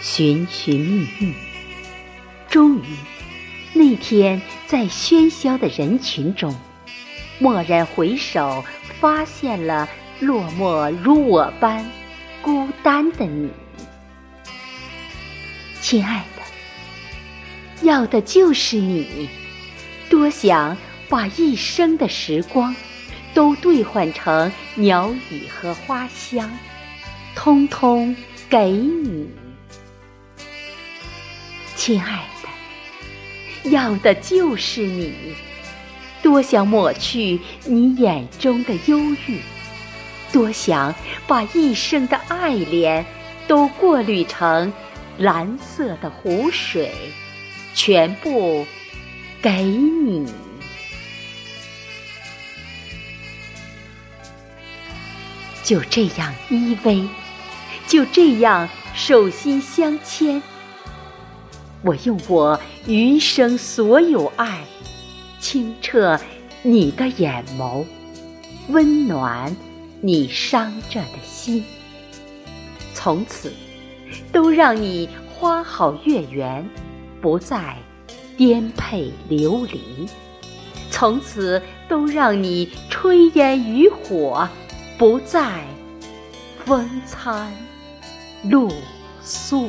寻寻觅觅，终于，那天在喧嚣的人群中，蓦然回首，发现了落寞如我般孤单的你。亲爱的，要的就是你。多想把一生的时光，都兑换成鸟语和花香，通通给你。亲爱的，要的就是你。多想抹去你眼中的忧郁，多想把一生的爱恋都过滤成蓝色的湖水，全部给你。就这样依偎，就这样手心相牵。我用我余生所有爱，清澈你的眼眸，温暖你伤着的心。从此，都让你花好月圆，不再颠沛流离；从此，都让你炊烟渔火，不再风餐露宿。